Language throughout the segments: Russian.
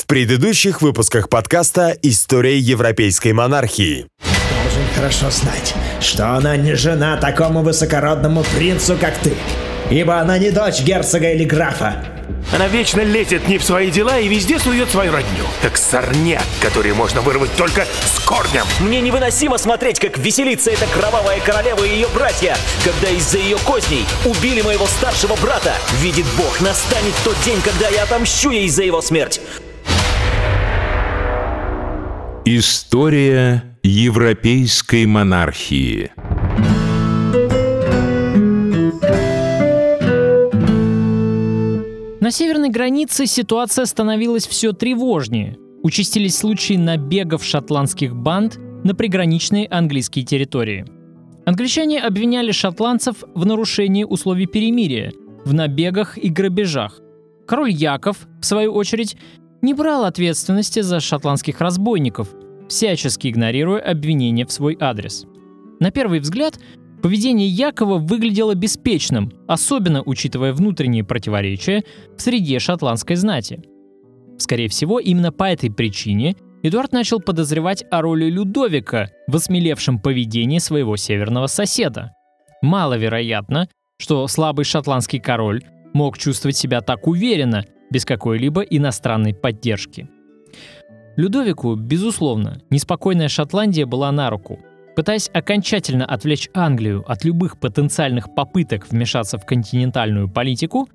В предыдущих выпусках подкаста «История европейской монархии». Должен хорошо знать, что она не жена такому высокородному принцу, как ты. Ибо она не дочь герцога или графа. Она вечно лезет не в свои дела и везде сует свою родню. Как сорняк, который можно вырвать только с корнем. Мне невыносимо смотреть, как веселится эта кровавая королева и ее братья, когда из-за ее козней убили моего старшего брата. Видит Бог, настанет тот день, когда я отомщу ей за его смерть. История европейской монархии На северной границе ситуация становилась все тревожнее. Участились случаи набегов шотландских банд на приграничные английские территории. Англичане обвиняли шотландцев в нарушении условий перемирия, в набегах и грабежах. Король Яков, в свою очередь, не брал ответственности за шотландских разбойников, всячески игнорируя обвинения в свой адрес. На первый взгляд, поведение Якова выглядело беспечным, особенно учитывая внутренние противоречия в среде шотландской знати. Скорее всего, именно по этой причине Эдуард начал подозревать о роли Людовика в осмелевшем поведении своего северного соседа. Маловероятно, что слабый шотландский король мог чувствовать себя так уверенно, без какой-либо иностранной поддержки. Людовику, безусловно, неспокойная Шотландия была на руку. Пытаясь окончательно отвлечь Англию от любых потенциальных попыток вмешаться в континентальную политику,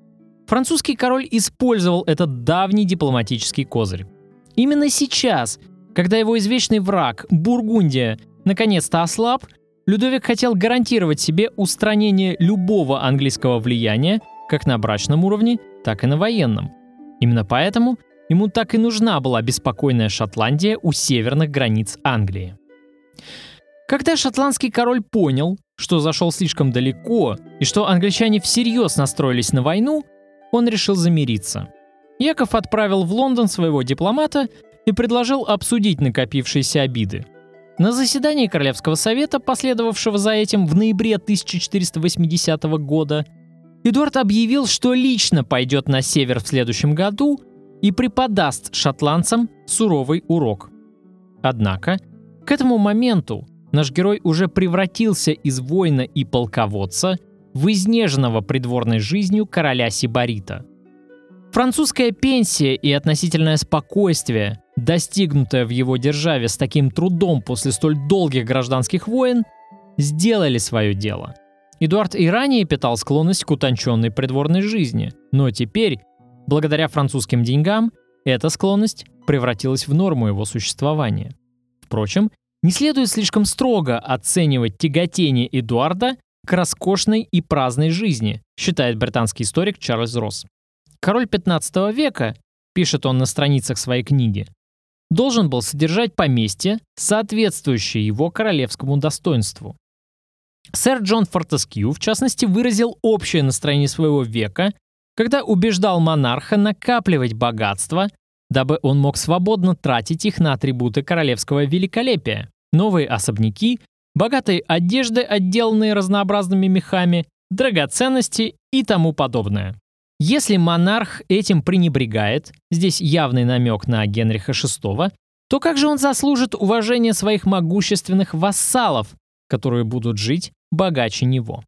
французский король использовал этот давний дипломатический козырь. Именно сейчас, когда его извечный враг, Бургундия, наконец-то ослаб, Людовик хотел гарантировать себе устранение любого английского влияния как на брачном уровне, так и на военном. Именно поэтому ему так и нужна была беспокойная Шотландия у северных границ Англии. Когда шотландский король понял, что зашел слишком далеко и что англичане всерьез настроились на войну, он решил замириться. Яков отправил в Лондон своего дипломата и предложил обсудить накопившиеся обиды. На заседании Королевского совета, последовавшего за этим в ноябре 1480 года, Эдуард объявил, что лично пойдет на север в следующем году и преподаст шотландцам суровый урок. Однако, к этому моменту наш герой уже превратился из воина и полководца в изнеженного придворной жизнью короля Сибарита. Французская пенсия и относительное спокойствие, достигнутое в его державе с таким трудом после столь долгих гражданских войн, сделали свое дело. Эдуард и ранее питал склонность к утонченной придворной жизни, но теперь Благодаря французским деньгам эта склонность превратилась в норму его существования. Впрочем, не следует слишком строго оценивать тяготение Эдуарда к роскошной и праздной жизни, считает британский историк Чарльз Росс. Король 15 века, пишет он на страницах своей книги, должен был содержать поместье, соответствующее его королевскому достоинству. Сэр Джон Фортескью, в частности, выразил общее настроение своего века когда убеждал монарха накапливать богатство, дабы он мог свободно тратить их на атрибуты королевского великолепия, новые особняки, богатые одежды, отделанные разнообразными мехами, драгоценности и тому подобное. Если монарх этим пренебрегает, здесь явный намек на Генриха VI, то как же он заслужит уважения своих могущественных вассалов, которые будут жить богаче него?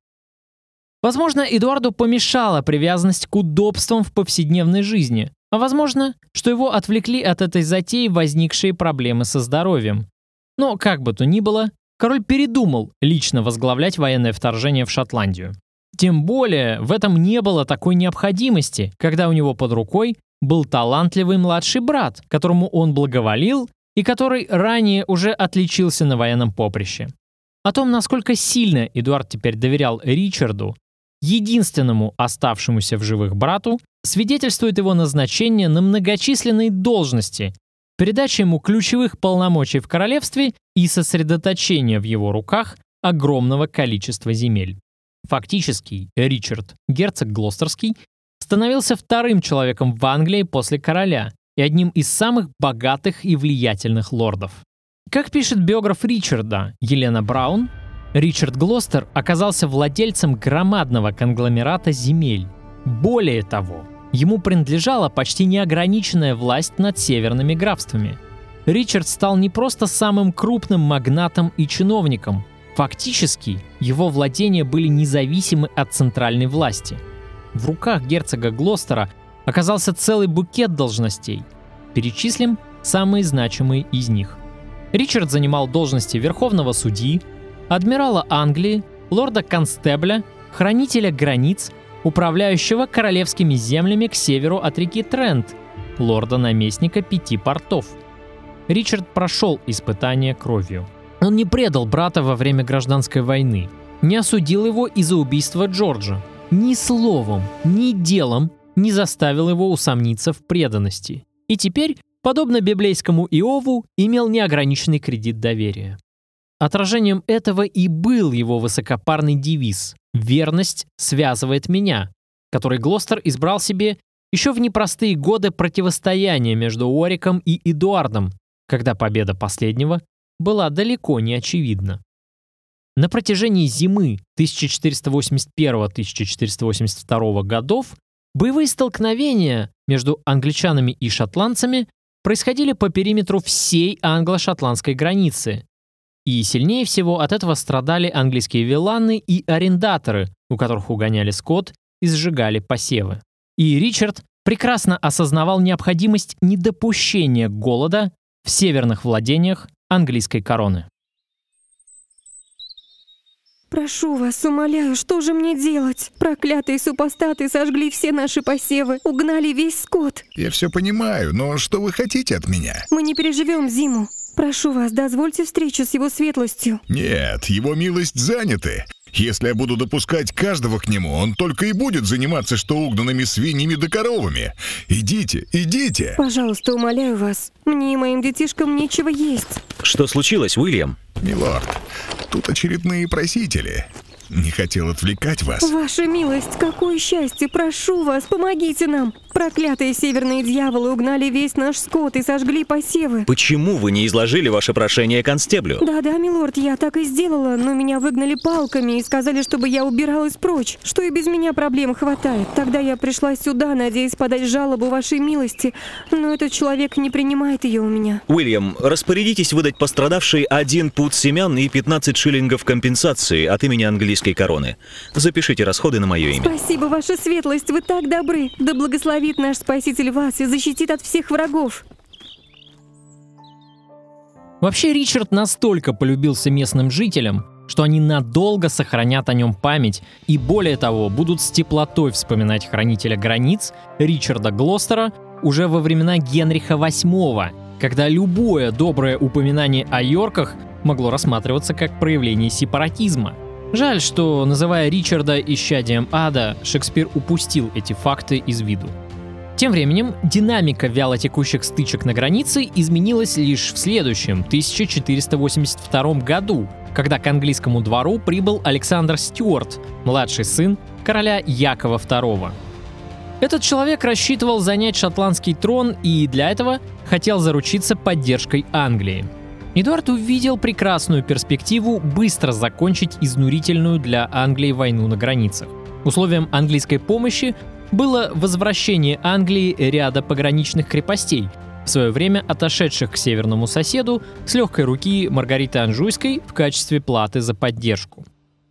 Возможно, Эдуарду помешала привязанность к удобствам в повседневной жизни, а возможно, что его отвлекли от этой затеи возникшие проблемы со здоровьем. Но как бы то ни было, король передумал лично возглавлять военное вторжение в Шотландию. Тем более в этом не было такой необходимости, когда у него под рукой был талантливый младший брат, которому он благоволил и который ранее уже отличился на военном поприще. О том, насколько сильно Эдуард теперь доверял Ричарду, единственному оставшемуся в живых брату, свидетельствует его назначение на многочисленные должности, передача ему ключевых полномочий в королевстве и сосредоточение в его руках огромного количества земель. Фактически, Ричард, герцог Глостерский, становился вторым человеком в Англии после короля и одним из самых богатых и влиятельных лордов. Как пишет биограф Ричарда Елена Браун, Ричард Глостер оказался владельцем громадного конгломерата земель. Более того, Ему принадлежала почти неограниченная власть над северными графствами. Ричард стал не просто самым крупным магнатом и чиновником. Фактически, его владения были независимы от центральной власти. В руках герцога Глостера оказался целый букет должностей. Перечислим самые значимые из них. Ричард занимал должности верховного судьи, адмирала Англии, лорда-констебля, хранителя границ, управляющего королевскими землями к северу от реки Трент, лорда-наместника пяти портов. Ричард прошел испытание кровью. Он не предал брата во время гражданской войны, не осудил его из-за убийства Джорджа, ни словом, ни делом не заставил его усомниться в преданности. И теперь, подобно библейскому Иову, имел неограниченный кредит доверия. Отражением этого и был его высокопарный девиз «Верность связывает меня», который Глостер избрал себе еще в непростые годы противостояния между Уориком и Эдуардом, когда победа последнего была далеко не очевидна. На протяжении зимы 1481-1482 годов боевые столкновения между англичанами и шотландцами происходили по периметру всей англо-шотландской границы, и сильнее всего от этого страдали английские виланы и арендаторы, у которых угоняли скот и сжигали посевы. И Ричард прекрасно осознавал необходимость недопущения голода в северных владениях английской короны. Прошу вас, умоляю, что же мне делать? Проклятые супостаты сожгли все наши посевы, угнали весь скот. Я все понимаю, но что вы хотите от меня? Мы не переживем зиму. Прошу вас, дозвольте встречу с его светлостью. Нет, его милость заняты. Если я буду допускать каждого к нему, он только и будет заниматься что угнанными свиньями да коровами. Идите, идите. Пожалуйста, умоляю вас. Мне и моим детишкам нечего есть. Что случилось, Уильям? Милорд, тут очередные просители. Не хотел отвлекать вас. Ваша милость, какое счастье! Прошу вас, помогите нам! Проклятые северные дьяволы угнали весь наш скот и сожгли посевы. Почему вы не изложили ваше прошение констеблю? Да-да, милорд, я так и сделала, но меня выгнали палками и сказали, чтобы я убиралась прочь, что и без меня проблем хватает. Тогда я пришла сюда, надеясь подать жалобу вашей милости, но этот человек не принимает ее у меня. Уильям, распорядитесь выдать пострадавшей один пуд семян и 15 шиллингов компенсации от имени английской короны. Запишите расходы на мое имя. Спасибо, ваша светлость, вы так добры. Да благословит наш Спаситель вас и защитит от всех врагов. Вообще Ричард настолько полюбился местным жителям, что они надолго сохранят о нем память и более того будут с теплотой вспоминать хранителя границ Ричарда Глостера уже во времена Генриха VIII, когда любое доброе упоминание о Йорках могло рассматриваться как проявление сепаратизма. Жаль, что, называя Ричарда исчадием ада, Шекспир упустил эти факты из виду. Тем временем динамика вялотекущих стычек на границе изменилась лишь в следующем, 1482 году, когда к английскому двору прибыл Александр Стюарт, младший сын короля Якова II. Этот человек рассчитывал занять шотландский трон и для этого хотел заручиться поддержкой Англии. Эдуард увидел прекрасную перспективу быстро закончить изнурительную для Англии войну на границах. Условием английской помощи было возвращение Англии ряда пограничных крепостей, в свое время отошедших к северному соседу с легкой руки Маргариты Анжуйской в качестве платы за поддержку.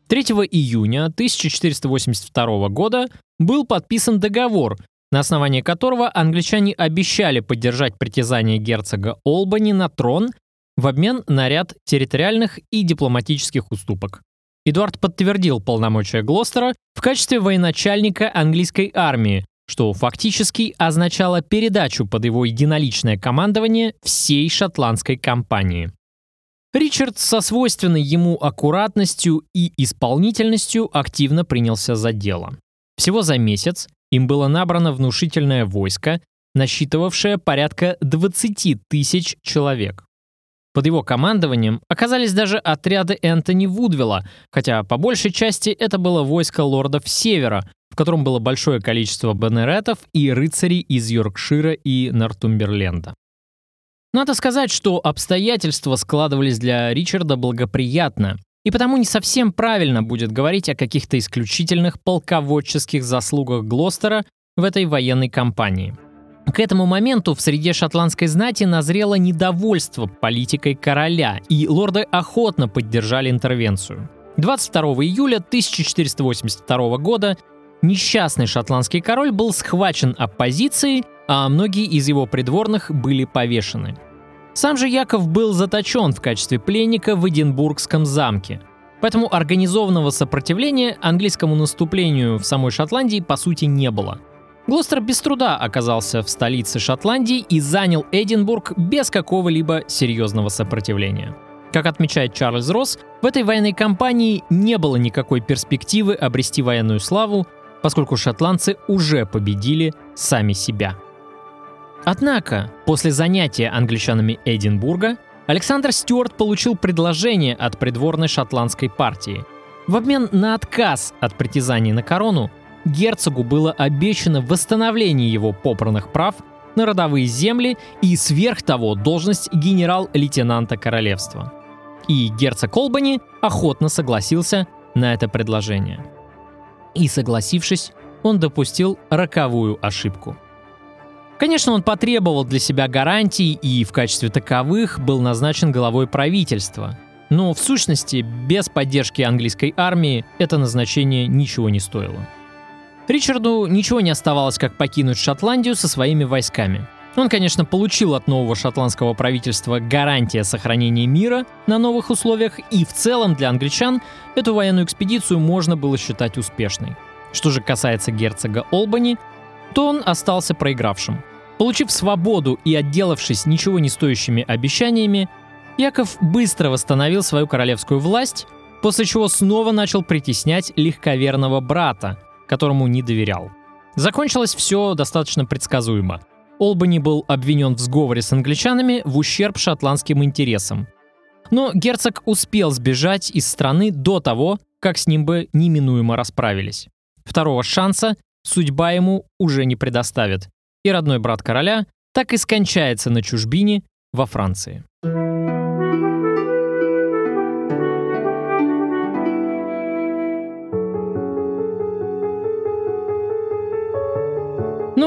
3 июня 1482 года был подписан договор, на основании которого англичане обещали поддержать притязание герцога Олбани на трон в обмен на ряд территориальных и дипломатических уступок. Эдуард подтвердил полномочия Глостера в качестве военачальника английской армии, что фактически означало передачу под его единоличное командование всей шотландской кампании. Ричард со свойственной ему аккуратностью и исполнительностью активно принялся за дело. Всего за месяц им было набрано внушительное войско, насчитывавшее порядка 20 тысяч человек. Под его командованием оказались даже отряды Энтони Вудвилла, хотя по большей части это было войско лордов Севера, в котором было большое количество баннеретов и рыцарей из Йоркшира и Нортумберленда. Надо сказать, что обстоятельства складывались для Ричарда благоприятно, и потому не совсем правильно будет говорить о каких-то исключительных полководческих заслугах Глостера в этой военной кампании. К этому моменту в среде шотландской знати назрело недовольство политикой короля, и лорды охотно поддержали интервенцию. 22 июля 1482 года несчастный шотландский король был схвачен оппозицией, а многие из его придворных были повешены. Сам же Яков был заточен в качестве пленника в Эдинбургском замке. Поэтому организованного сопротивления английскому наступлению в самой Шотландии по сути не было. Глостер без труда оказался в столице Шотландии и занял Эдинбург без какого-либо серьезного сопротивления. Как отмечает Чарльз Росс, в этой военной кампании не было никакой перспективы обрести военную славу, поскольку шотландцы уже победили сами себя. Однако, после занятия англичанами Эдинбурга, Александр Стюарт получил предложение от придворной шотландской партии. В обмен на отказ от притязаний на корону, герцогу было обещано восстановление его попранных прав на родовые земли и сверх того должность генерал-лейтенанта королевства. И герцог Колбани охотно согласился на это предложение. И согласившись, он допустил роковую ошибку. Конечно, он потребовал для себя гарантий и в качестве таковых был назначен главой правительства. Но в сущности, без поддержки английской армии это назначение ничего не стоило. Ричарду ничего не оставалось, как покинуть Шотландию со своими войсками. Он, конечно, получил от нового шотландского правительства гарантия сохранения мира на новых условиях, и в целом для англичан эту военную экспедицию можно было считать успешной. Что же касается герцога Олбани, то он остался проигравшим. Получив свободу и отделавшись ничего не стоящими обещаниями, Яков быстро восстановил свою королевскую власть, после чего снова начал притеснять легковерного брата, которому не доверял. Закончилось все достаточно предсказуемо. Олбани был обвинен в сговоре с англичанами в ущерб шотландским интересам. Но герцог успел сбежать из страны до того, как с ним бы неминуемо расправились. Второго шанса судьба ему уже не предоставит, и родной брат короля так и скончается на чужбине во Франции.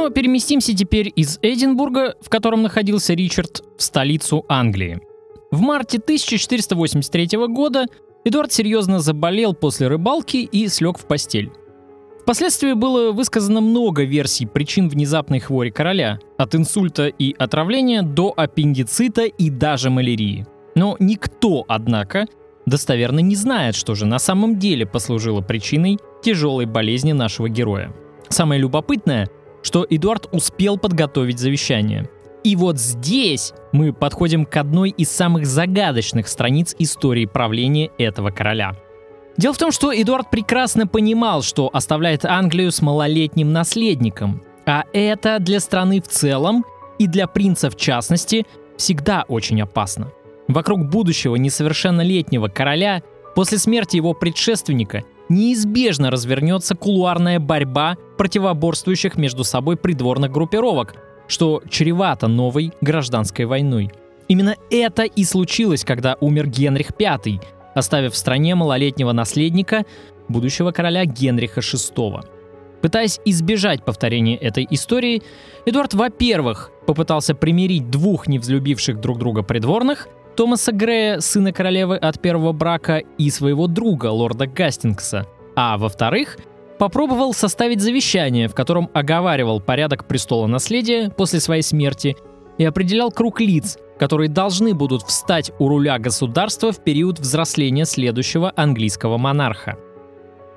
Но переместимся теперь из Эдинбурга, в котором находился Ричард, в столицу Англии. В марте 1483 года Эдуард серьезно заболел после рыбалки и слег в постель. Впоследствии было высказано много версий причин внезапной хвори короля, от инсульта и отравления до аппендицита и даже малярии. Но никто, однако, достоверно не знает, что же на самом деле послужило причиной тяжелой болезни нашего героя. Самое любопытное — что Эдуард успел подготовить завещание. И вот здесь мы подходим к одной из самых загадочных страниц истории правления этого короля. Дело в том, что Эдуард прекрасно понимал, что оставляет Англию с малолетним наследником, а это для страны в целом и для принца в частности всегда очень опасно. Вокруг будущего несовершеннолетнего короля после смерти его предшественника неизбежно развернется кулуарная борьба противоборствующих между собой придворных группировок, что чревато новой гражданской войной. Именно это и случилось, когда умер Генрих V, оставив в стране малолетнего наследника, будущего короля Генриха VI. Пытаясь избежать повторения этой истории, Эдуард, во-первых, попытался примирить двух невзлюбивших друг друга придворных – Томаса Грея, сына королевы от первого брака, и своего друга, лорда Гастингса. А во-вторых, попробовал составить завещание, в котором оговаривал порядок престола наследия после своей смерти и определял круг лиц, которые должны будут встать у руля государства в период взросления следующего английского монарха.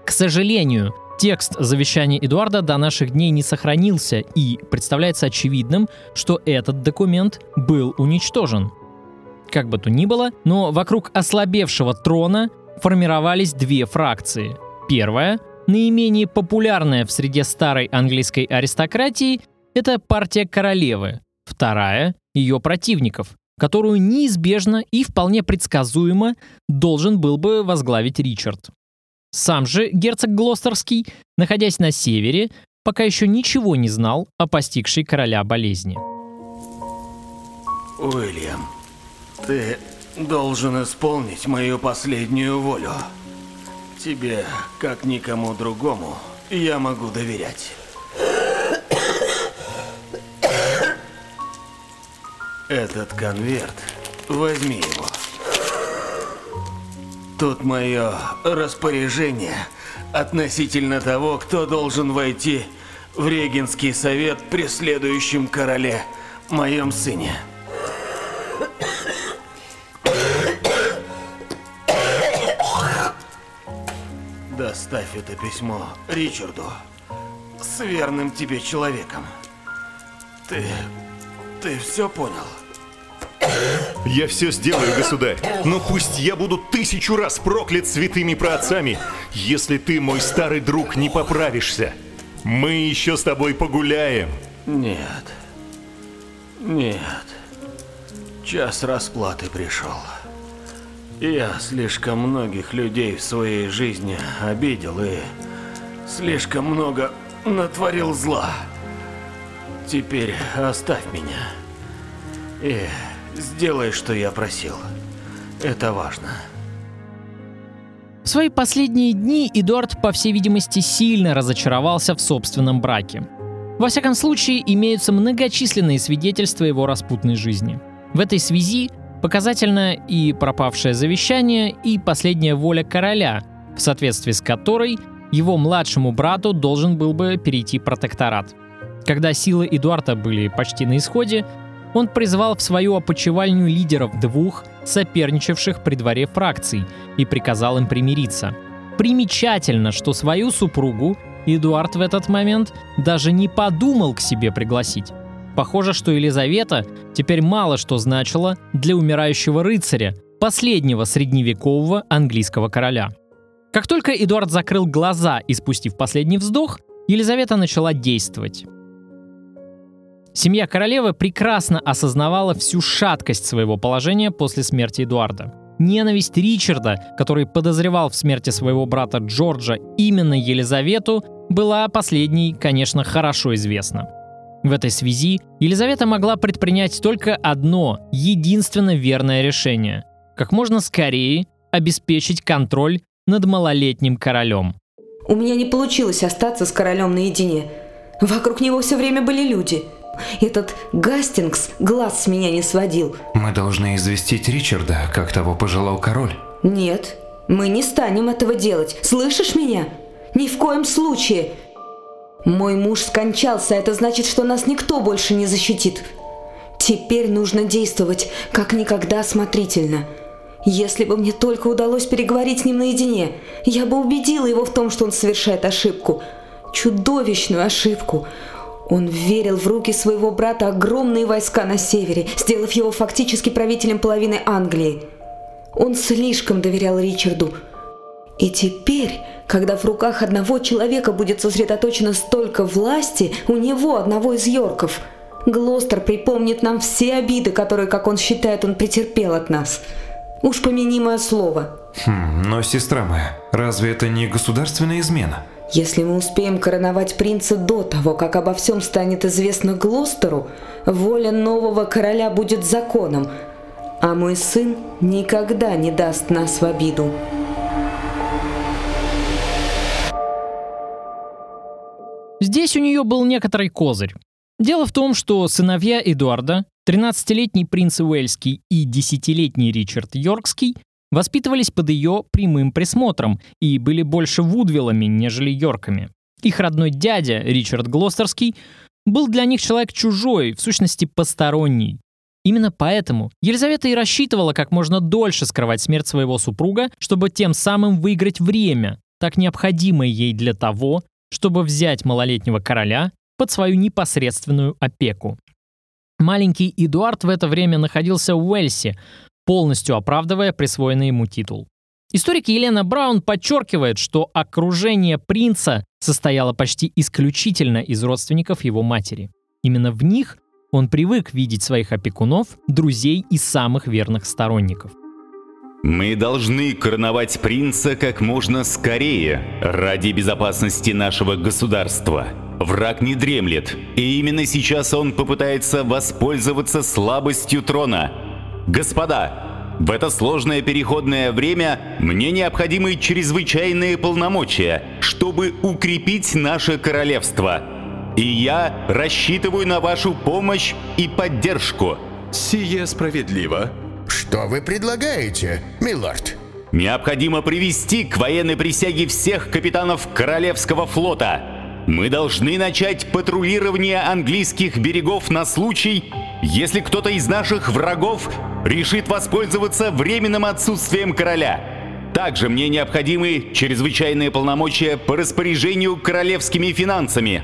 К сожалению, текст завещания Эдуарда до наших дней не сохранился, и представляется очевидным, что этот документ был уничтожен – как бы то ни было, но вокруг ослабевшего трона формировались две фракции. Первая, наименее популярная в среде старой английской аристократии, это партия королевы. Вторая — ее противников, которую неизбежно и вполне предсказуемо должен был бы возглавить Ричард. Сам же герцог Глостерский, находясь на севере, пока еще ничего не знал о постигшей короля болезни. Уильям, ты должен исполнить мою последнюю волю. Тебе, как никому другому, я могу доверять. Этот конверт, возьми его. Тут мое распоряжение относительно того, кто должен войти в Регенский совет при следующем короле, моем сыне. Доставь это письмо Ричарду с верным тебе человеком. Ты... ты все понял? Я все сделаю, государь, но пусть я буду тысячу раз проклят святыми праотцами, если ты, мой старый друг, не поправишься. Мы еще с тобой погуляем. Нет. Нет. Час расплаты пришел. Я слишком многих людей в своей жизни обидел и слишком много натворил зла. Теперь оставь меня. И сделай, что я просил. Это важно. В свои последние дни Эдуард, по всей видимости, сильно разочаровался в собственном браке. Во всяком случае, имеются многочисленные свидетельства его распутной жизни. В этой связи показательно и пропавшее завещание, и последняя воля короля, в соответствии с которой его младшему брату должен был бы перейти протекторат. Когда силы Эдуарда были почти на исходе, он призвал в свою опочивальню лидеров двух соперничавших при дворе фракций и приказал им примириться. Примечательно, что свою супругу Эдуард в этот момент даже не подумал к себе пригласить. Похоже, что Елизавета теперь мало что значила для умирающего рыцаря, последнего средневекового английского короля. Как только Эдуард закрыл глаза и спустив последний вздох, Елизавета начала действовать. Семья королевы прекрасно осознавала всю шаткость своего положения после смерти Эдуарда. Ненависть Ричарда, который подозревал в смерти своего брата Джорджа именно Елизавету, была последней, конечно, хорошо известна. В этой связи Елизавета могла предпринять только одно, единственно верное решение – как можно скорее обеспечить контроль над малолетним королем. У меня не получилось остаться с королем наедине. Вокруг него все время были люди. Этот Гастингс глаз с меня не сводил. Мы должны известить Ричарда, как того пожелал король. Нет, мы не станем этого делать. Слышишь меня? Ни в коем случае. Мой муж скончался, это значит, что нас никто больше не защитит. Теперь нужно действовать как никогда осмотрительно. Если бы мне только удалось переговорить с ним наедине, я бы убедила его в том, что он совершает ошибку. Чудовищную ошибку. Он верил в руки своего брата огромные войска на севере, сделав его фактически правителем половины Англии. Он слишком доверял Ричарду. И теперь, когда в руках одного человека будет сосредоточено столько власти, у него, одного из Йорков, Глостер припомнит нам все обиды, которые, как он считает, он претерпел от нас. Уж помяни мое слово. Хм, но, сестра моя, разве это не государственная измена? Если мы успеем короновать принца до того, как обо всем станет известно Глостеру, воля нового короля будет законом, а мой сын никогда не даст нас в обиду. Здесь у нее был некоторый козырь. Дело в том, что сыновья Эдуарда, 13-летний принц Уэльский и 10-летний Ричард Йоркский, воспитывались под ее прямым присмотром и были больше вудвиллами, нежели йорками. Их родной дядя, Ричард Глостерский, был для них человек чужой, в сущности посторонний. Именно поэтому Елизавета и рассчитывала как можно дольше скрывать смерть своего супруга, чтобы тем самым выиграть время, так необходимое ей для того, чтобы взять малолетнего короля под свою непосредственную опеку. Маленький Эдуард в это время находился в Уэльсе, полностью оправдывая присвоенный ему титул. Историк Елена Браун подчеркивает, что окружение принца состояло почти исключительно из родственников его матери. Именно в них он привык видеть своих опекунов, друзей и самых верных сторонников. Мы должны короновать принца как можно скорее, ради безопасности нашего государства. Враг не дремлет, и именно сейчас он попытается воспользоваться слабостью трона. Господа, в это сложное переходное время мне необходимы чрезвычайные полномочия, чтобы укрепить наше королевство. И я рассчитываю на вашу помощь и поддержку. Сие справедливо. Что вы предлагаете, милорд? Необходимо привести к военной присяге всех капитанов Королевского флота. Мы должны начать патрулирование английских берегов на случай, если кто-то из наших врагов решит воспользоваться временным отсутствием короля. Также мне необходимы чрезвычайные полномочия по распоряжению королевскими финансами.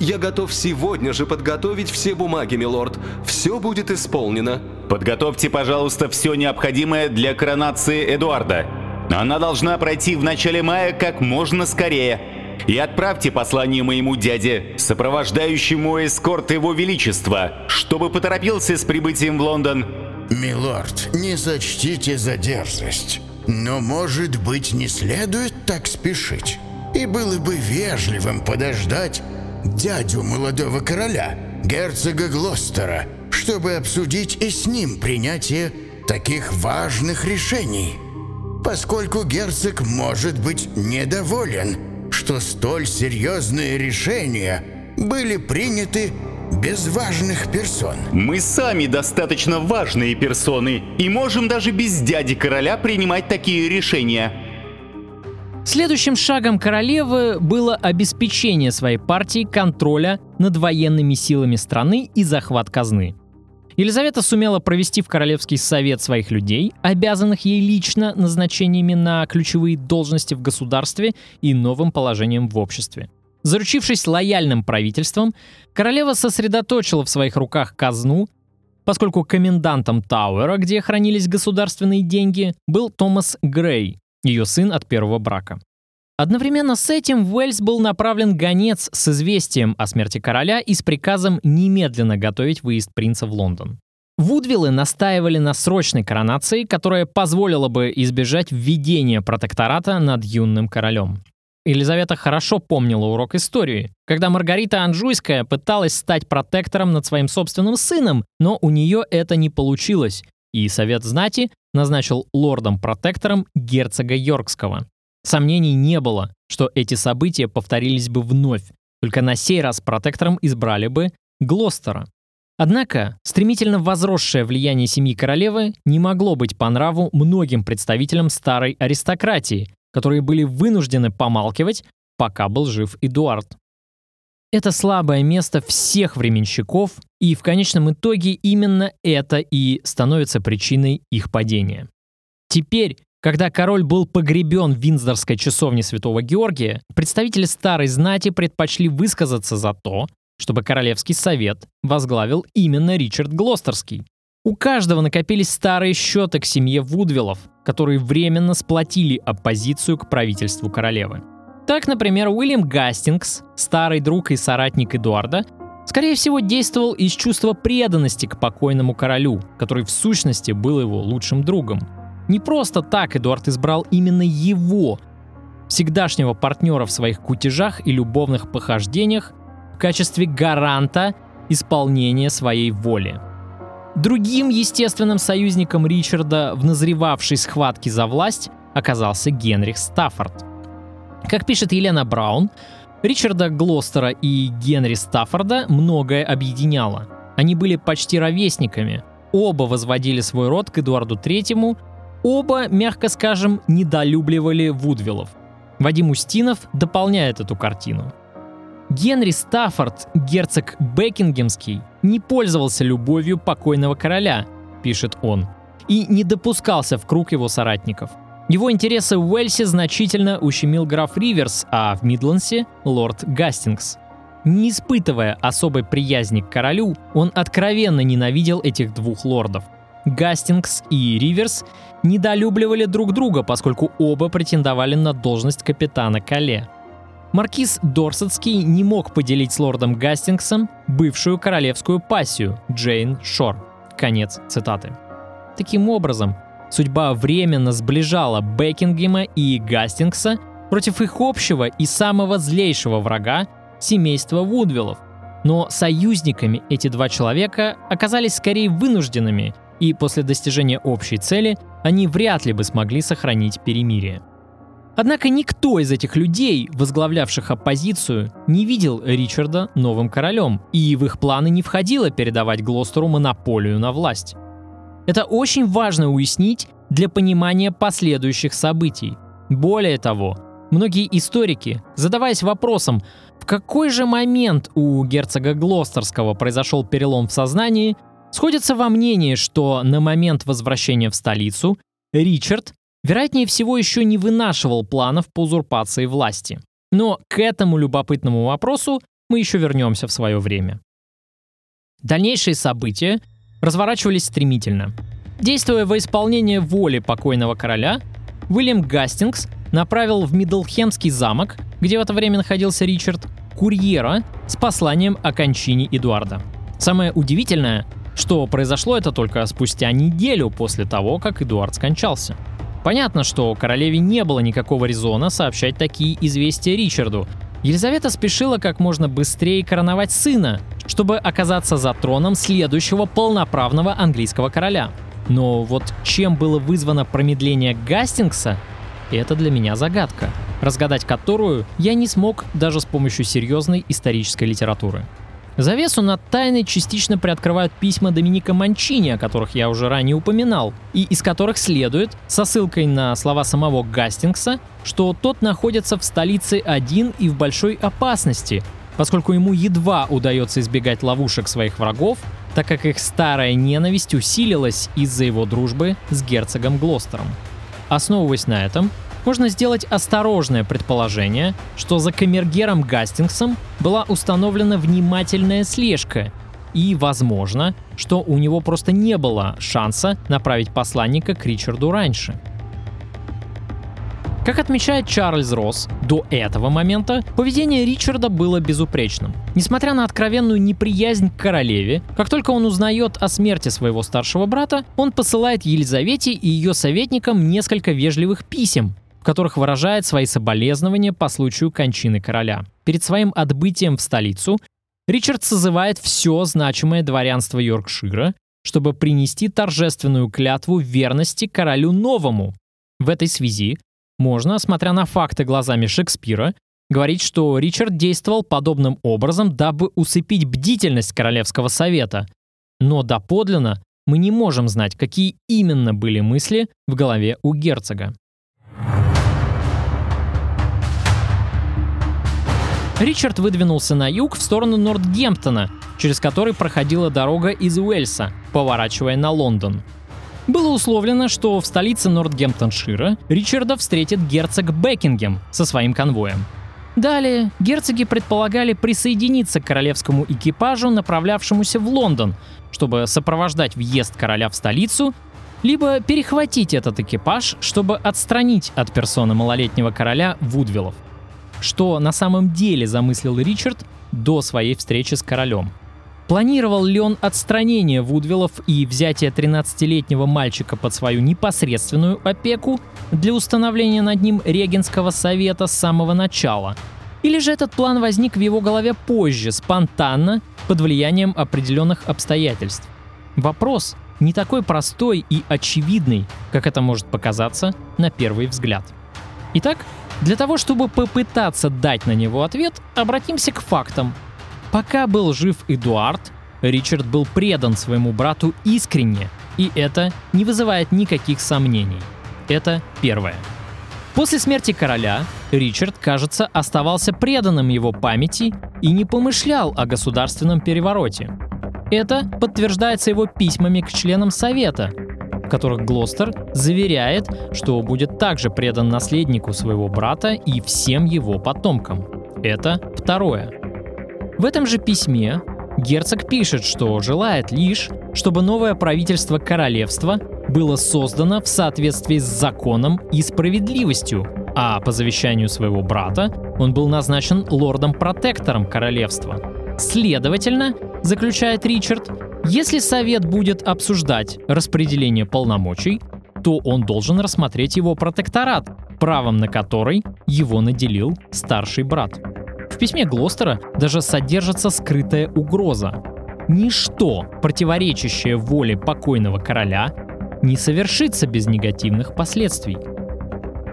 Я готов сегодня же подготовить все бумаги, милорд. Все будет исполнено. Подготовьте, пожалуйста, все необходимое для коронации Эдуарда. Она должна пройти в начале мая как можно скорее. И отправьте послание моему дяде, сопровождающему эскорт его величества, чтобы поторопился с прибытием в Лондон. Милорд, не зачтите за дерзость. Но, может быть, не следует так спешить. И было бы вежливым подождать дядю молодого короля, герцога Глостера, чтобы обсудить и с ним принятие таких важных решений. Поскольку герцог может быть недоволен, что столь серьезные решения были приняты без важных персон. Мы сами достаточно важные персоны и можем даже без дяди короля принимать такие решения. Следующим шагом королевы было обеспечение своей партии контроля над военными силами страны и захват казны. Елизавета сумела провести в Королевский совет своих людей, обязанных ей лично назначениями на ключевые должности в государстве и новым положением в обществе. Заручившись лояльным правительством, королева сосредоточила в своих руках казну, поскольку комендантом Тауэра, где хранились государственные деньги, был Томас Грей, ее сын от первого брака. Одновременно с этим в Уэльс был направлен гонец с известием о смерти короля и с приказом немедленно готовить выезд принца в Лондон. Вудвиллы настаивали на срочной коронации, которая позволила бы избежать введения протектората над юным королем. Елизавета хорошо помнила урок истории, когда Маргарита Анжуйская пыталась стать протектором над своим собственным сыном, но у нее это не получилось, и Совет знати назначил лордом-протектором герцога Йоркского. Сомнений не было, что эти события повторились бы вновь, только на сей раз протектором избрали бы Глостера. Однако стремительно возросшее влияние семьи королевы не могло быть по нраву многим представителям старой аристократии, которые были вынуждены помалкивать, пока был жив Эдуард. Это слабое место всех временщиков, и в конечном итоге именно это и становится причиной их падения. Теперь, когда король был погребен в Винздорской часовне Святого Георгия, представители старой знати предпочли высказаться за то, чтобы Королевский совет возглавил именно Ричард Глостерский. У каждого накопились старые счеты к семье Вудвиллов, которые временно сплотили оппозицию к правительству королевы. Так, например, Уильям Гастингс, старый друг и соратник Эдуарда, скорее всего действовал из чувства преданности к покойному королю, который в сущности был его лучшим другом. Не просто так Эдуард избрал именно его, всегдашнего партнера в своих кутежах и любовных похождениях, в качестве гаранта исполнения своей воли. Другим естественным союзником Ричарда в назревавшей схватке за власть оказался Генрих Стаффорд. Как пишет Елена Браун, Ричарда Глостера и Генри Стаффорда многое объединяло. Они были почти ровесниками, оба возводили свой род к Эдуарду Третьему Оба, мягко скажем, недолюбливали Вудвиллов. Вадим Устинов дополняет эту картину. Генри Стаффорд, герцог Бекингемский, не пользовался любовью покойного короля, пишет он, и не допускался в круг его соратников. Его интересы в Уэльсе значительно ущемил граф Риверс, а в Мидландсе — лорд Гастингс. Не испытывая особой приязни к королю, он откровенно ненавидел этих двух лордов. Гастингс и Риверс недолюбливали друг друга, поскольку оба претендовали на должность капитана Кале. Маркиз Дорсетский не мог поделить с лордом Гастингсом бывшую королевскую пассию Джейн Шор. Конец цитаты. Таким образом, судьба временно сближала Бекингема и Гастингса против их общего и самого злейшего врага – семейства Вудвиллов. Но союзниками эти два человека оказались скорее вынужденными, и после достижения общей цели они вряд ли бы смогли сохранить перемирие. Однако никто из этих людей, возглавлявших оппозицию, не видел Ричарда новым королем, и в их планы не входило передавать Глостеру монополию на власть. Это очень важно уяснить для понимания последующих событий. Более того, многие историки, задаваясь вопросом, в какой же момент у герцога Глостерского произошел перелом в сознании, сходятся во мнении, что на момент возвращения в столицу Ричард, вероятнее всего, еще не вынашивал планов по узурпации власти. Но к этому любопытному вопросу мы еще вернемся в свое время. Дальнейшие события разворачивались стремительно. Действуя во исполнение воли покойного короля, Уильям Гастингс направил в Мидлхемский замок, где в это время находился Ричард, курьера с посланием о кончине Эдуарда. Самое удивительное, что произошло это только спустя неделю после того, как Эдуард скончался. Понятно, что королеве не было никакого резона сообщать такие известия Ричарду. Елизавета спешила как можно быстрее короновать сына, чтобы оказаться за троном следующего полноправного английского короля. Но вот чем было вызвано промедление Гастингса, это для меня загадка, разгадать которую я не смог даже с помощью серьезной исторической литературы. Завесу над тайной частично приоткрывают письма Доминика Манчини, о которых я уже ранее упоминал, и из которых следует, со ссылкой на слова самого Гастингса, что тот находится в столице один и в большой опасности, поскольку ему едва удается избегать ловушек своих врагов, так как их старая ненависть усилилась из-за его дружбы с герцогом Глостером. Основываясь на этом, можно сделать осторожное предположение, что за камергером Гастингсом была установлена внимательная слежка, и возможно, что у него просто не было шанса направить посланника к Ричарду раньше. Как отмечает Чарльз Росс, до этого момента поведение Ричарда было безупречным. Несмотря на откровенную неприязнь к королеве, как только он узнает о смерти своего старшего брата, он посылает Елизавете и ее советникам несколько вежливых писем, в которых выражает свои соболезнования по случаю кончины короля. Перед своим отбытием в столицу Ричард созывает все значимое дворянство Йоркшира, чтобы принести торжественную клятву верности королю новому. В этой связи можно, смотря на факты глазами Шекспира, говорить, что Ричард действовал подобным образом, дабы усыпить бдительность Королевского совета. Но доподлинно мы не можем знать, какие именно были мысли в голове у герцога. Ричард выдвинулся на юг в сторону Нортгемптона, через который проходила дорога из Уэльса, поворачивая на Лондон. Было условлено, что в столице Нортгемптоншира Ричарда встретит герцог Бекингем со своим конвоем. Далее герцоги предполагали присоединиться к королевскому экипажу, направлявшемуся в Лондон, чтобы сопровождать въезд короля в столицу, либо перехватить этот экипаж, чтобы отстранить от персоны малолетнего короля Вудвиллов что на самом деле замыслил Ричард до своей встречи с королем. Планировал ли он отстранение Вудвиллов и взятие 13-летнего мальчика под свою непосредственную опеку для установления над ним регенского совета с самого начала? Или же этот план возник в его голове позже, спонтанно, под влиянием определенных обстоятельств? Вопрос не такой простой и очевидный, как это может показаться на первый взгляд. Итак, для того, чтобы попытаться дать на него ответ, обратимся к фактам. Пока был жив Эдуард, Ричард был предан своему брату искренне, и это не вызывает никаких сомнений. Это первое. После смерти короля Ричард, кажется, оставался преданным его памяти и не помышлял о государственном перевороте. Это подтверждается его письмами к членам Совета, в которых Глостер заверяет, что будет также предан наследнику своего брата и всем его потомкам. Это второе. В этом же письме герцог пишет, что желает лишь, чтобы новое правительство королевства было создано в соответствии с законом и справедливостью, а по завещанию своего брата он был назначен лордом-протектором королевства. Следовательно, заключает Ричард, если совет будет обсуждать распределение полномочий, то он должен рассмотреть его протекторат, правом на который его наделил старший брат. В письме Глостера даже содержится скрытая угроза. Ничто, противоречащее воле покойного короля, не совершится без негативных последствий.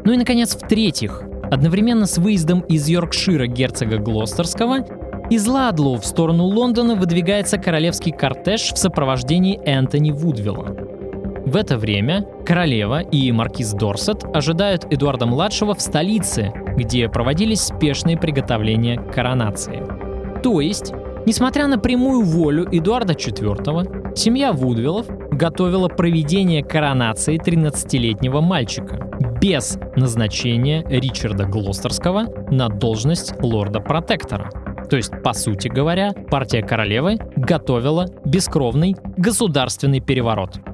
Ну и, наконец, в-третьих, одновременно с выездом из Йоркшира герцога Глостерского из Ладлоу в сторону Лондона выдвигается королевский кортеж в сопровождении Энтони Вудвилла. В это время королева и маркиз Дорсет ожидают Эдуарда-младшего в столице, где проводились спешные приготовления к коронации. То есть, несмотря на прямую волю Эдуарда IV, семья Вудвиллов готовила проведение коронации 13-летнего мальчика без назначения Ричарда Глостерского на должность лорда-протектора. То есть, по сути говоря, партия королевы готовила бескровный государственный переворот –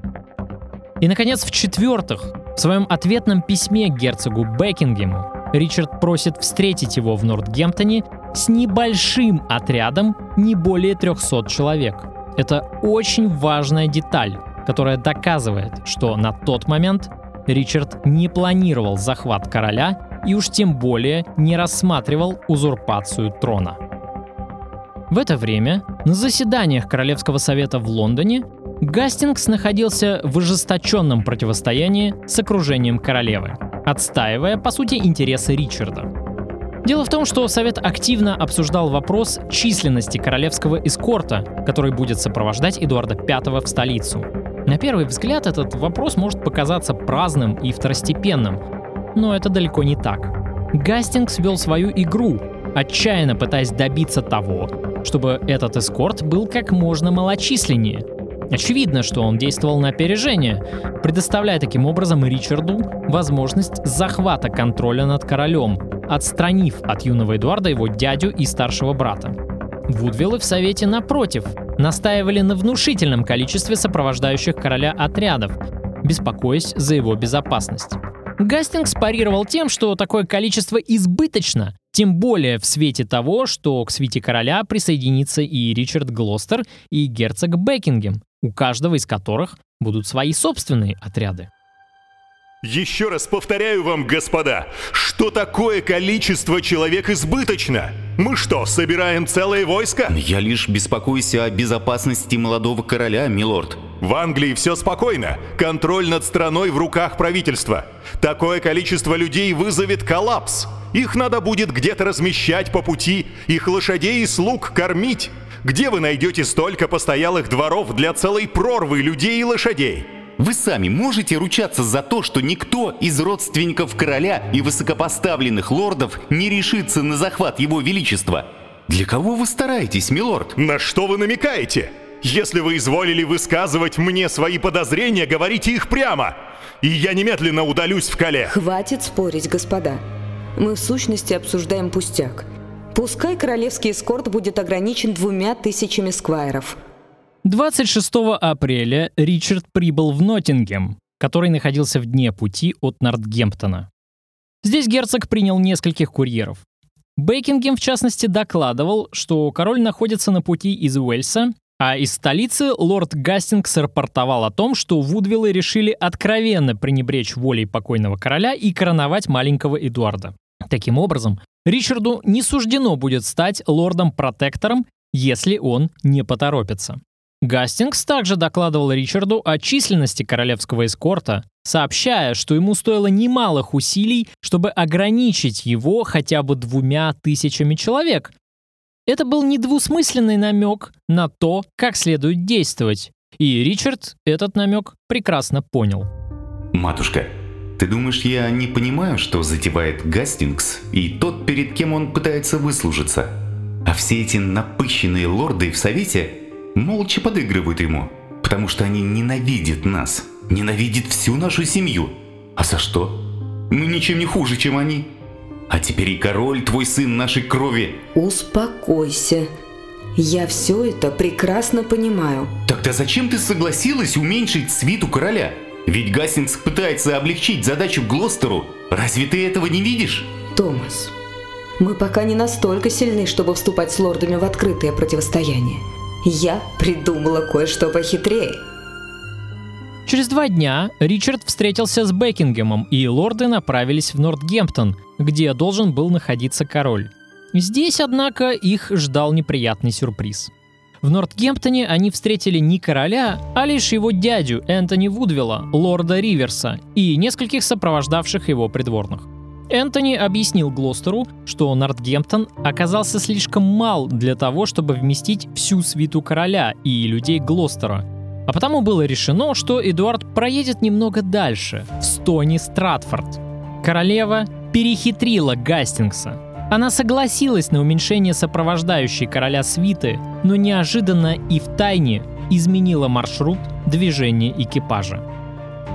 и, наконец, в-четвертых, в своем ответном письме герцогу Бекингему Ричард просит встретить его в Нортгемптоне с небольшим отрядом не более 300 человек. Это очень важная деталь, которая доказывает, что на тот момент Ричард не планировал захват короля и уж тем более не рассматривал узурпацию трона. В это время на заседаниях Королевского совета в Лондоне Гастингс находился в ожесточенном противостоянии с окружением королевы, отстаивая, по сути, интересы Ричарда. Дело в том, что Совет активно обсуждал вопрос численности королевского эскорта, который будет сопровождать Эдуарда V в столицу. На первый взгляд этот вопрос может показаться праздным и второстепенным, но это далеко не так. Гастингс вел свою игру, отчаянно пытаясь добиться того, чтобы этот эскорт был как можно малочисленнее – Очевидно, что он действовал на опережение, предоставляя таким образом Ричарду возможность захвата контроля над королем, отстранив от юного Эдуарда его дядю и старшего брата. Вудвиллы в Совете, напротив, настаивали на внушительном количестве сопровождающих короля отрядов, беспокоясь за его безопасность. Гастингс парировал тем, что такое количество избыточно, тем более в свете того, что к свите короля присоединится и Ричард Глостер, и герцог Бекингем, у каждого из которых будут свои собственные отряды. Еще раз повторяю вам, господа, что такое количество человек избыточно? Мы что, собираем целое войско? Я лишь беспокоюсь о безопасности молодого короля, милорд. В Англии все спокойно. Контроль над страной в руках правительства. Такое количество людей вызовет коллапс. Их надо будет где-то размещать по пути, их лошадей и слуг кормить. Где вы найдете столько постоялых дворов для целой прорвы людей и лошадей? Вы сами можете ручаться за то, что никто из родственников короля и высокопоставленных лордов не решится на захват его величества? Для кого вы стараетесь, милорд? На что вы намекаете? Если вы изволили высказывать мне свои подозрения, говорите их прямо. И я немедленно удалюсь в Кале. Хватит спорить, господа. Мы в сущности обсуждаем пустяк. Пускай королевский эскорт будет ограничен двумя тысячами сквайров. 26 апреля Ричард прибыл в Ноттингем, который находился в дне пути от Нортгемптона. Здесь герцог принял нескольких курьеров. Бейкингем, в частности, докладывал, что король находится на пути из Уэльса, а из столицы лорд Гастингс рапортовал о том, что Вудвиллы решили откровенно пренебречь волей покойного короля и короновать маленького Эдуарда. Таким образом, Ричарду не суждено будет стать лордом-протектором, если он не поторопится. Гастингс также докладывал Ричарду о численности королевского эскорта, сообщая, что ему стоило немалых усилий, чтобы ограничить его хотя бы двумя тысячами человек. Это был недвусмысленный намек на то, как следует действовать, и Ричард этот намек прекрасно понял. «Матушка, ты думаешь, я не понимаю, что затевает Гастингс и тот, перед кем он пытается выслужиться? А все эти напыщенные лорды в Совете молча подыгрывают ему, потому что они ненавидят нас, ненавидят всю нашу семью. А за что? Мы ничем не хуже, чем они. А теперь и король, твой сын нашей крови. Успокойся. Я все это прекрасно понимаю. Тогда зачем ты согласилась уменьшить свиту короля? Ведь Гастингс пытается облегчить задачу Глостеру. Разве ты этого не видишь? Томас, мы пока не настолько сильны, чтобы вступать с лордами в открытое противостояние. Я придумала кое-что похитрее. Через два дня Ричард встретился с Бекингемом, и лорды направились в Нортгемптон, где должен был находиться король. Здесь, однако, их ждал неприятный сюрприз. В Нортгемптоне они встретили не короля, а лишь его дядю Энтони Вудвилла, лорда Риверса, и нескольких сопровождавших его придворных. Энтони объяснил Глостеру, что Нортгемптон оказался слишком мал для того, чтобы вместить всю свиту короля и людей Глостера, а потому было решено, что Эдуард проедет немного дальше, в Стони Стратфорд. Королева перехитрила Гастингса. Она согласилась на уменьшение сопровождающей короля свиты, но неожиданно и в тайне изменила маршрут движения экипажа.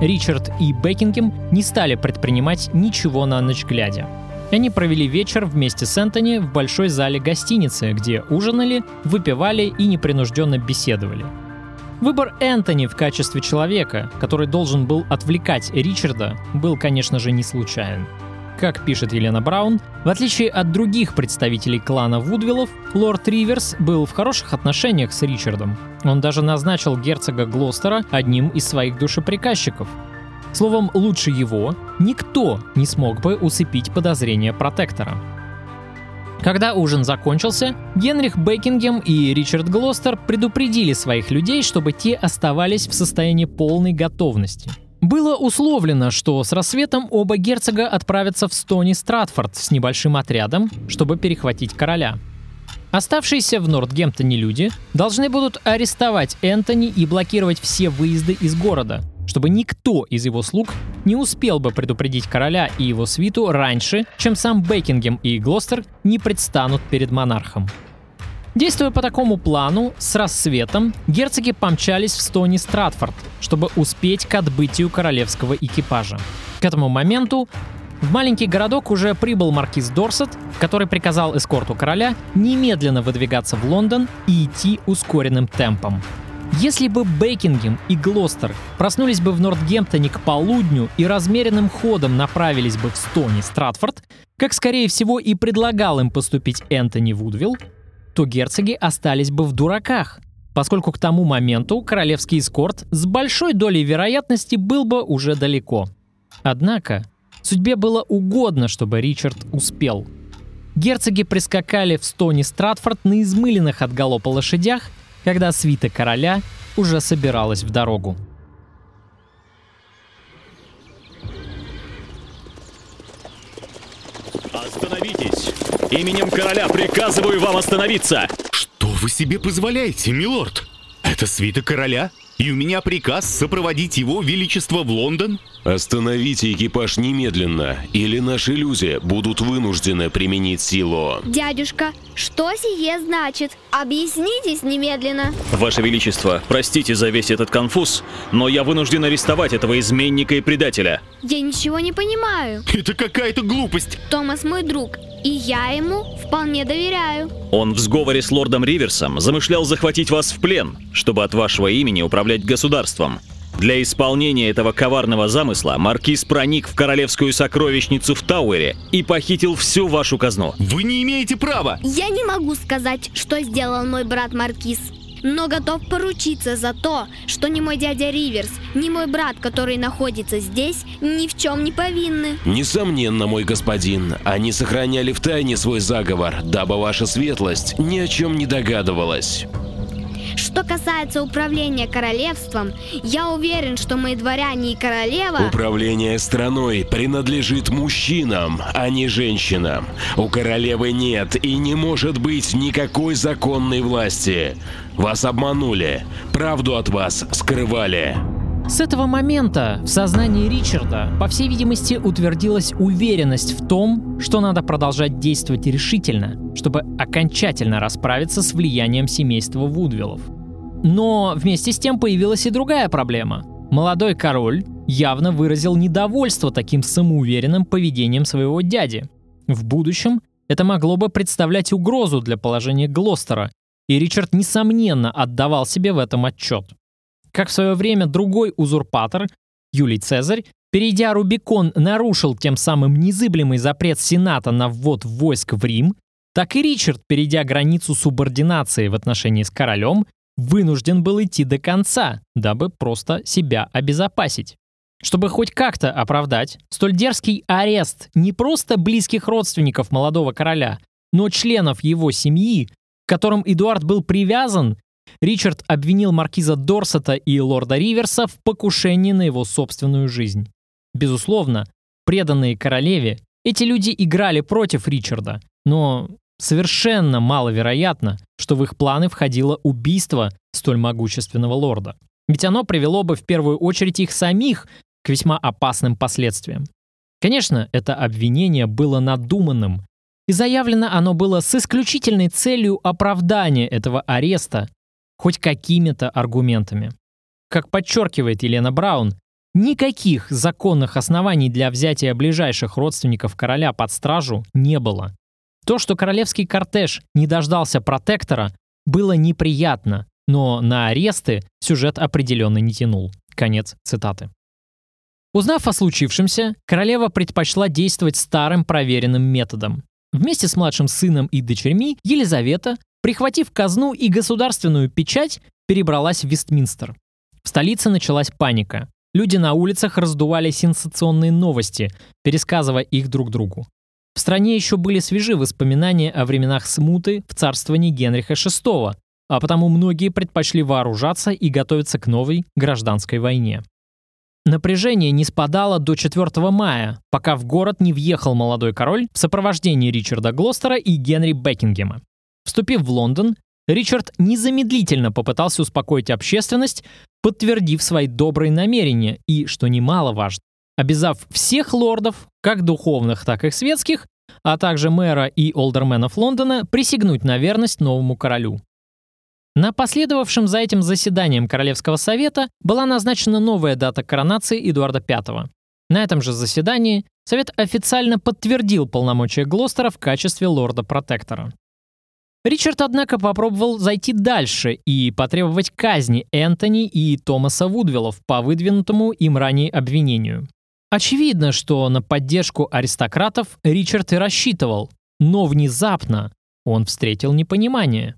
Ричард и Бекингем не стали предпринимать ничего на ночь глядя. Они провели вечер вместе с Энтони в большой зале гостиницы, где ужинали, выпивали и непринужденно беседовали. Выбор Энтони в качестве человека, который должен был отвлекать Ричарда, был, конечно же, не случайен. Как пишет Елена Браун, в отличие от других представителей клана Вудвиллов, лорд Риверс был в хороших отношениях с Ричардом. Он даже назначил герцога Глостера одним из своих душеприказчиков. Словом, лучше его никто не смог бы усыпить подозрения протектора. Когда ужин закончился, Генрих Бекингем и Ричард Глостер предупредили своих людей, чтобы те оставались в состоянии полной готовности – было условлено, что с рассветом оба герцога отправятся в Стони Стратфорд с небольшим отрядом, чтобы перехватить короля. Оставшиеся в Нортгемптоне люди должны будут арестовать Энтони и блокировать все выезды из города, чтобы никто из его слуг не успел бы предупредить короля и его свиту раньше, чем сам Бекингем и Глостер не предстанут перед монархом. Действуя по такому плану, с рассветом герцоги помчались в Стони Стратфорд, чтобы успеть к отбытию королевского экипажа. К этому моменту в маленький городок уже прибыл маркиз Дорсет, который приказал эскорту короля немедленно выдвигаться в Лондон и идти ускоренным темпом. Если бы Бейкингем и Глостер проснулись бы в Нортгемптоне к полудню и размеренным ходом направились бы в Стони Стратфорд, как скорее всего и предлагал им поступить Энтони Вудвилл, то герцоги остались бы в дураках, поскольку к тому моменту королевский эскорт с большой долей вероятности был бы уже далеко. Однако, судьбе было угодно, чтобы Ричард успел. Герцоги прискакали в Стони Стратфорд на измыленных от галопа лошадях, когда свита короля уже собиралась в дорогу. Остановитесь! Именем короля приказываю вам остановиться! Что вы себе позволяете, милорд? Это свита короля? И у меня приказ сопроводить его величество в Лондон? Остановите экипаж немедленно, или наши люди будут вынуждены применить силу. Дядюшка, что сие значит? Объяснитесь немедленно. Ваше Величество, простите за весь этот конфуз, но я вынужден арестовать этого изменника и предателя. Я ничего не понимаю. Это какая-то глупость. Томас мой друг, и я ему вполне доверяю. Он в сговоре с лордом Риверсом замышлял захватить вас в плен, чтобы от вашего имени управлять государством. Для исполнения этого коварного замысла маркиз проник в королевскую сокровищницу в Тауэре и похитил всю вашу казну. Вы не имеете права! Я не могу сказать, что сделал мой брат маркиз но готов поручиться за то, что ни мой дядя Риверс, ни мой брат, который находится здесь, ни в чем не повинны. Несомненно, мой господин, они сохраняли в тайне свой заговор, дабы ваша светлость ни о чем не догадывалась. Что касается управления королевством, я уверен, что мои дворяне и королева... Управление страной принадлежит мужчинам, а не женщинам. У королевы нет и не может быть никакой законной власти. Вас обманули, правду от вас скрывали. С этого момента в сознании Ричарда, по всей видимости, утвердилась уверенность в том, что надо продолжать действовать решительно, чтобы окончательно расправиться с влиянием семейства Вудвиллов. Но вместе с тем появилась и другая проблема. Молодой король явно выразил недовольство таким самоуверенным поведением своего дяди. В будущем это могло бы представлять угрозу для положения Глостера, и Ричард несомненно отдавал себе в этом отчет. Как в свое время другой узурпатор, Юлий Цезарь, перейдя Рубикон, нарушил тем самым незыблемый запрет Сената на ввод войск в Рим, так и Ричард, перейдя границу субординации в отношении с королем, вынужден был идти до конца, дабы просто себя обезопасить. Чтобы хоть как-то оправдать столь дерзкий арест не просто близких родственников молодого короля, но членов его семьи, к которым Эдуард был привязан, Ричард обвинил маркиза Дорсета и лорда Риверса в покушении на его собственную жизнь. Безусловно, преданные королеве, эти люди играли против Ричарда, но совершенно маловероятно, что в их планы входило убийство столь могущественного лорда. Ведь оно привело бы в первую очередь их самих к весьма опасным последствиям. Конечно, это обвинение было надуманным, и заявлено оно было с исключительной целью оправдания этого ареста хоть какими-то аргументами. Как подчеркивает Елена Браун, никаких законных оснований для взятия ближайших родственников короля под стражу не было. То, что королевский кортеж не дождался протектора, было неприятно, но на аресты сюжет определенно не тянул. Конец цитаты. Узнав о случившемся, королева предпочла действовать старым проверенным методом. Вместе с младшим сыном и дочерьми Елизавета, прихватив казну и государственную печать, перебралась в Вестминстер. В столице началась паника. Люди на улицах раздували сенсационные новости, пересказывая их друг другу. В стране еще были свежи воспоминания о временах смуты в царствовании Генриха VI, а потому многие предпочли вооружаться и готовиться к новой гражданской войне. Напряжение не спадало до 4 мая, пока в город не въехал молодой король в сопровождении Ричарда Глостера и Генри Бекингема. Вступив в Лондон, Ричард незамедлительно попытался успокоить общественность, подтвердив свои добрые намерения и, что немаловажно, обязав всех лордов, как духовных, так и светских, а также мэра и олдерменов Лондона присягнуть на верность новому королю. На последовавшем за этим заседанием Королевского совета была назначена новая дата коронации Эдуарда V. На этом же заседании Совет официально подтвердил полномочия Глостера в качестве лорда-протектора. Ричард, однако, попробовал зайти дальше и потребовать казни Энтони и Томаса Вудвиллов по выдвинутому им ранее обвинению. Очевидно, что на поддержку аристократов Ричард и рассчитывал, но внезапно он встретил непонимание.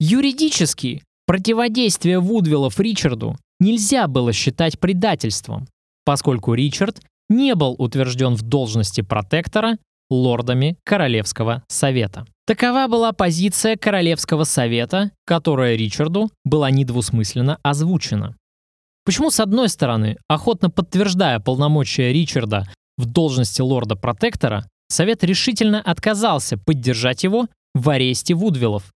Юридически противодействие Вудвиллов Ричарду нельзя было считать предательством, поскольку Ричард не был утвержден в должности протектора лордами Королевского совета. Такова была позиция Королевского совета, которая Ричарду была недвусмысленно озвучена. Почему, с одной стороны, охотно подтверждая полномочия Ричарда в должности лорда-протектора, Совет решительно отказался поддержать его в аресте Вудвиллов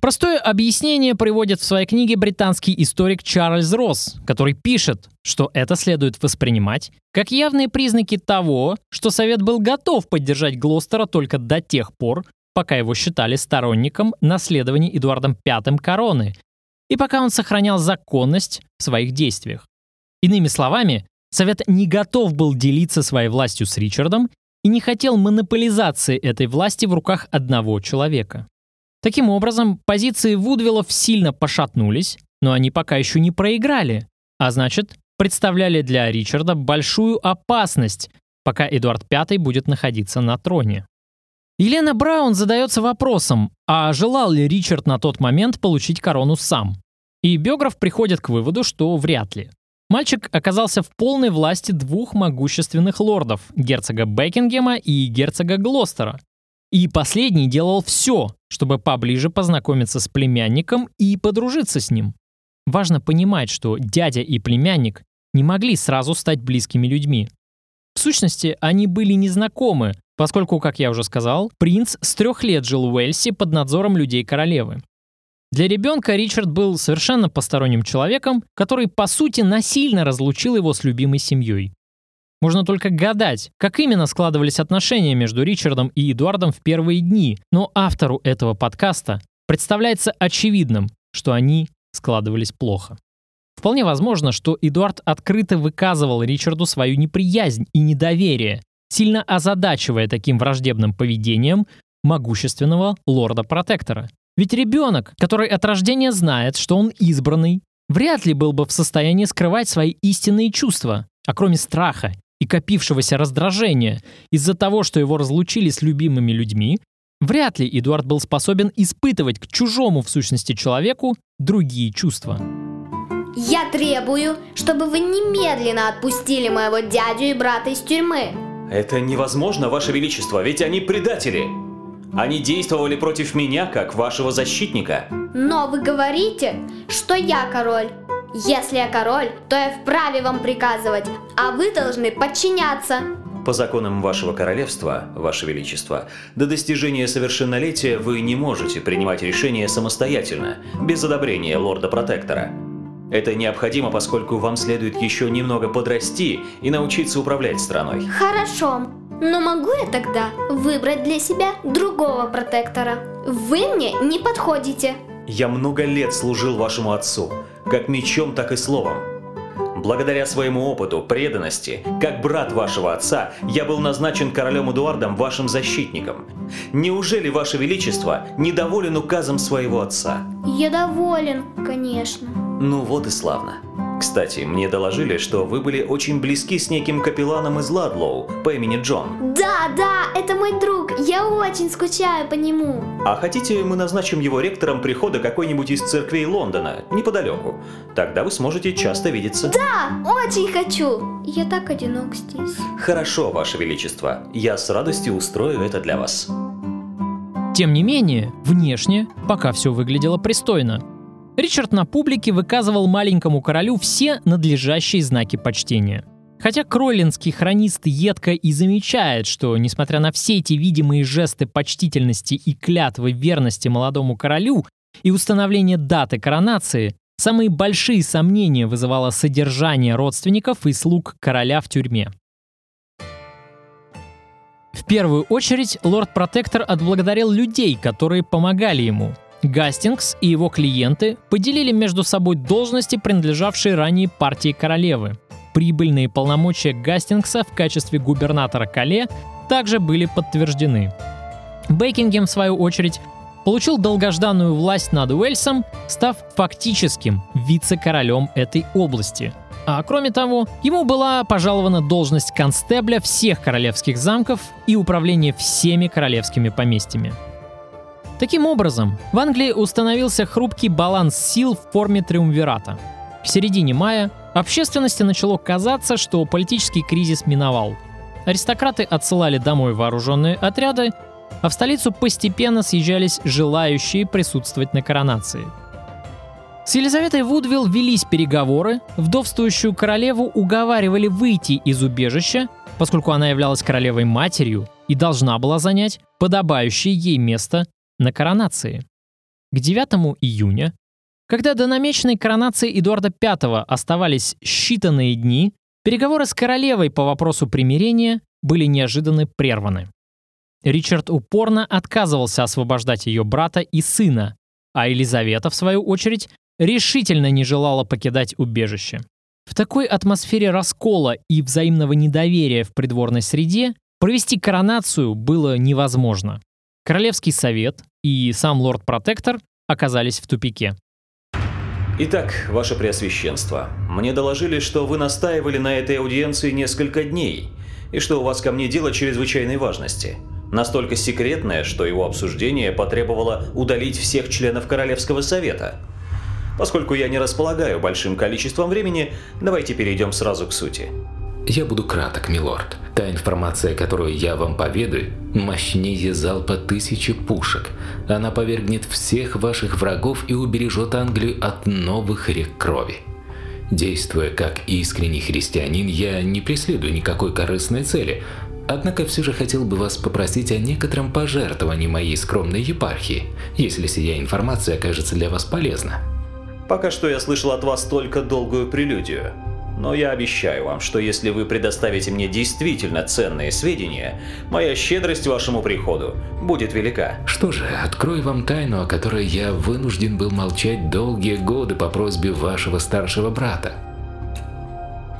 Простое объяснение приводит в своей книге британский историк Чарльз Росс, который пишет, что это следует воспринимать как явные признаки того, что Совет был готов поддержать Глостера только до тех пор, пока его считали сторонником наследования Эдуардом V короны, и пока он сохранял законность в своих действиях. Иными словами, Совет не готов был делиться своей властью с Ричардом и не хотел монополизации этой власти в руках одного человека. Таким образом, позиции Вудвиллов сильно пошатнулись, но они пока еще не проиграли, а значит, представляли для Ричарда большую опасность, пока Эдуард V будет находиться на троне. Елена Браун задается вопросом, а желал ли Ричард на тот момент получить корону сам? И биограф приходит к выводу, что вряд ли. Мальчик оказался в полной власти двух могущественных лордов – герцога Бекингема и герцога Глостера, и последний делал все, чтобы поближе познакомиться с племянником и подружиться с ним. Важно понимать, что дядя и племянник не могли сразу стать близкими людьми. В сущности, они были незнакомы, поскольку, как я уже сказал, принц с трех лет жил в Уэльсе под надзором людей королевы. Для ребенка Ричард был совершенно посторонним человеком, который, по сути, насильно разлучил его с любимой семьей. Можно только гадать, как именно складывались отношения между Ричардом и Эдуардом в первые дни, но автору этого подкаста представляется очевидным, что они складывались плохо. Вполне возможно, что Эдуард открыто выказывал Ричарду свою неприязнь и недоверие, сильно озадачивая таким враждебным поведением могущественного лорда-протектора. Ведь ребенок, который от рождения знает, что он избранный, вряд ли был бы в состоянии скрывать свои истинные чувства, а кроме страха и копившегося раздражения из-за того, что его разлучили с любимыми людьми, вряд ли Эдуард был способен испытывать к чужому в сущности человеку другие чувства. Я требую, чтобы вы немедленно отпустили моего дядю и брата из тюрьмы. Это невозможно, Ваше Величество, ведь они предатели. Они действовали против меня, как вашего защитника. Но вы говорите, что я король. Если я король, то я вправе вам приказывать, а вы должны подчиняться. По законам вашего королевства, ваше величество, до достижения совершеннолетия вы не можете принимать решения самостоятельно, без одобрения лорда-протектора. Это необходимо, поскольку вам следует еще немного подрасти и научиться управлять страной. Хорошо, но могу я тогда выбрать для себя другого протектора? Вы мне не подходите. Я много лет служил вашему отцу, как мечом, так и словом. Благодаря своему опыту, преданности, как брат вашего отца, я был назначен королем Эдуардом вашим защитником. Неужели ваше величество недоволен указом своего отца? Я доволен, конечно. Ну вот и славно. Кстати, мне доложили, что вы были очень близки с неким капелланом из Ладлоу по имени Джон. Да, да, это мой друг. Я очень скучаю по нему. А хотите, мы назначим его ректором прихода какой-нибудь из церквей Лондона, неподалеку? Тогда вы сможете часто видеться. Да, очень хочу. Я так одинок здесь. Хорошо, Ваше Величество. Я с радостью устрою это для вас. Тем не менее, внешне пока все выглядело пристойно. Ричард на публике выказывал маленькому королю все надлежащие знаки почтения. Хотя кролинский хронист едко и замечает, что, несмотря на все эти видимые жесты почтительности и клятвы верности молодому королю и установление даты коронации, самые большие сомнения вызывало содержание родственников и слуг короля в тюрьме. В первую очередь лорд-протектор отблагодарил людей, которые помогали ему. Гастингс и его клиенты поделили между собой должности, принадлежавшие ранее партии королевы. Прибыльные полномочия Гастингса в качестве губернатора Кале также были подтверждены. Бейкингем, в свою очередь, получил долгожданную власть над Уэльсом, став фактическим вице-королем этой области. А кроме того, ему была пожалована должность констебля всех королевских замков и управление всеми королевскими поместьями. Таким образом, в Англии установился хрупкий баланс сил в форме триумвирата. В середине мая общественности начало казаться, что политический кризис миновал. Аристократы отсылали домой вооруженные отряды, а в столицу постепенно съезжались желающие присутствовать на коронации. С Елизаветой Вудвилл велись переговоры, вдовствующую королеву уговаривали выйти из убежища, поскольку она являлась королевой матерью и должна была занять подобающее ей место на коронации. К 9 июня, когда до намеченной коронации Эдуарда V оставались считанные дни, переговоры с королевой по вопросу примирения были неожиданно прерваны. Ричард упорно отказывался освобождать ее брата и сына, а Елизавета, в свою очередь, решительно не желала покидать убежище. В такой атмосфере раскола и взаимного недоверия в придворной среде провести коронацию было невозможно. Королевский совет и сам лорд-протектор оказались в тупике. Итак, ваше преосвященство, мне доложили, что вы настаивали на этой аудиенции несколько дней, и что у вас ко мне дело чрезвычайной важности. Настолько секретное, что его обсуждение потребовало удалить всех членов Королевского совета. Поскольку я не располагаю большим количеством времени, давайте перейдем сразу к сути. Я буду краток, милорд. Та информация, которую я вам поведаю, мощнее залпа тысячи пушек. Она повергнет всех ваших врагов и убережет Англию от новых рек крови. Действуя как искренний христианин, я не преследую никакой корыстной цели, однако все же хотел бы вас попросить о некотором пожертвовании моей скромной епархии, если сия информация окажется для вас полезна. Пока что я слышал от вас только долгую прелюдию. Но я обещаю вам, что если вы предоставите мне действительно ценные сведения, моя щедрость вашему приходу будет велика. Что же, открою вам тайну, о которой я вынужден был молчать долгие годы по просьбе вашего старшего брата.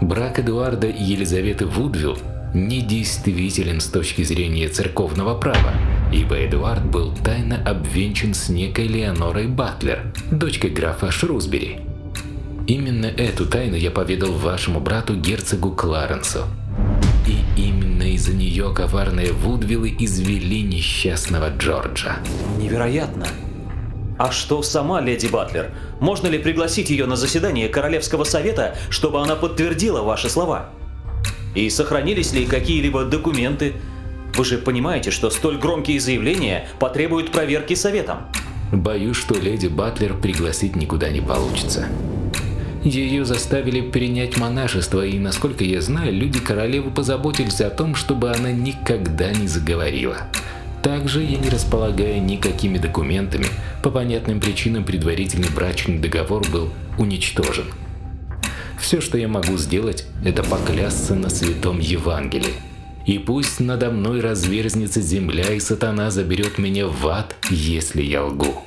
Брак Эдуарда и Елизаветы Вудвилл недействителен с точки зрения церковного права, ибо Эдуард был тайно обвенчан с некой Леонорой Батлер, дочкой графа Шрусбери. Именно эту тайну я поведал вашему брату герцогу Кларенсу. И именно из-за нее коварные Вудвиллы извели несчастного Джорджа. Невероятно. А что сама леди Батлер? Можно ли пригласить ее на заседание Королевского совета, чтобы она подтвердила ваши слова? И сохранились ли какие-либо документы? Вы же понимаете, что столь громкие заявления потребуют проверки советом. Боюсь, что леди Батлер пригласить никуда не получится. Ее заставили принять монашество, и, насколько я знаю, люди королевы позаботились о том, чтобы она никогда не заговорила. Также я не располагаю никакими документами, по понятным причинам предварительный брачный договор был уничтожен. Все, что я могу сделать, это поклясться на святом Евангелии. И пусть надо мной разверзнется земля, и сатана заберет меня в ад, если я лгу.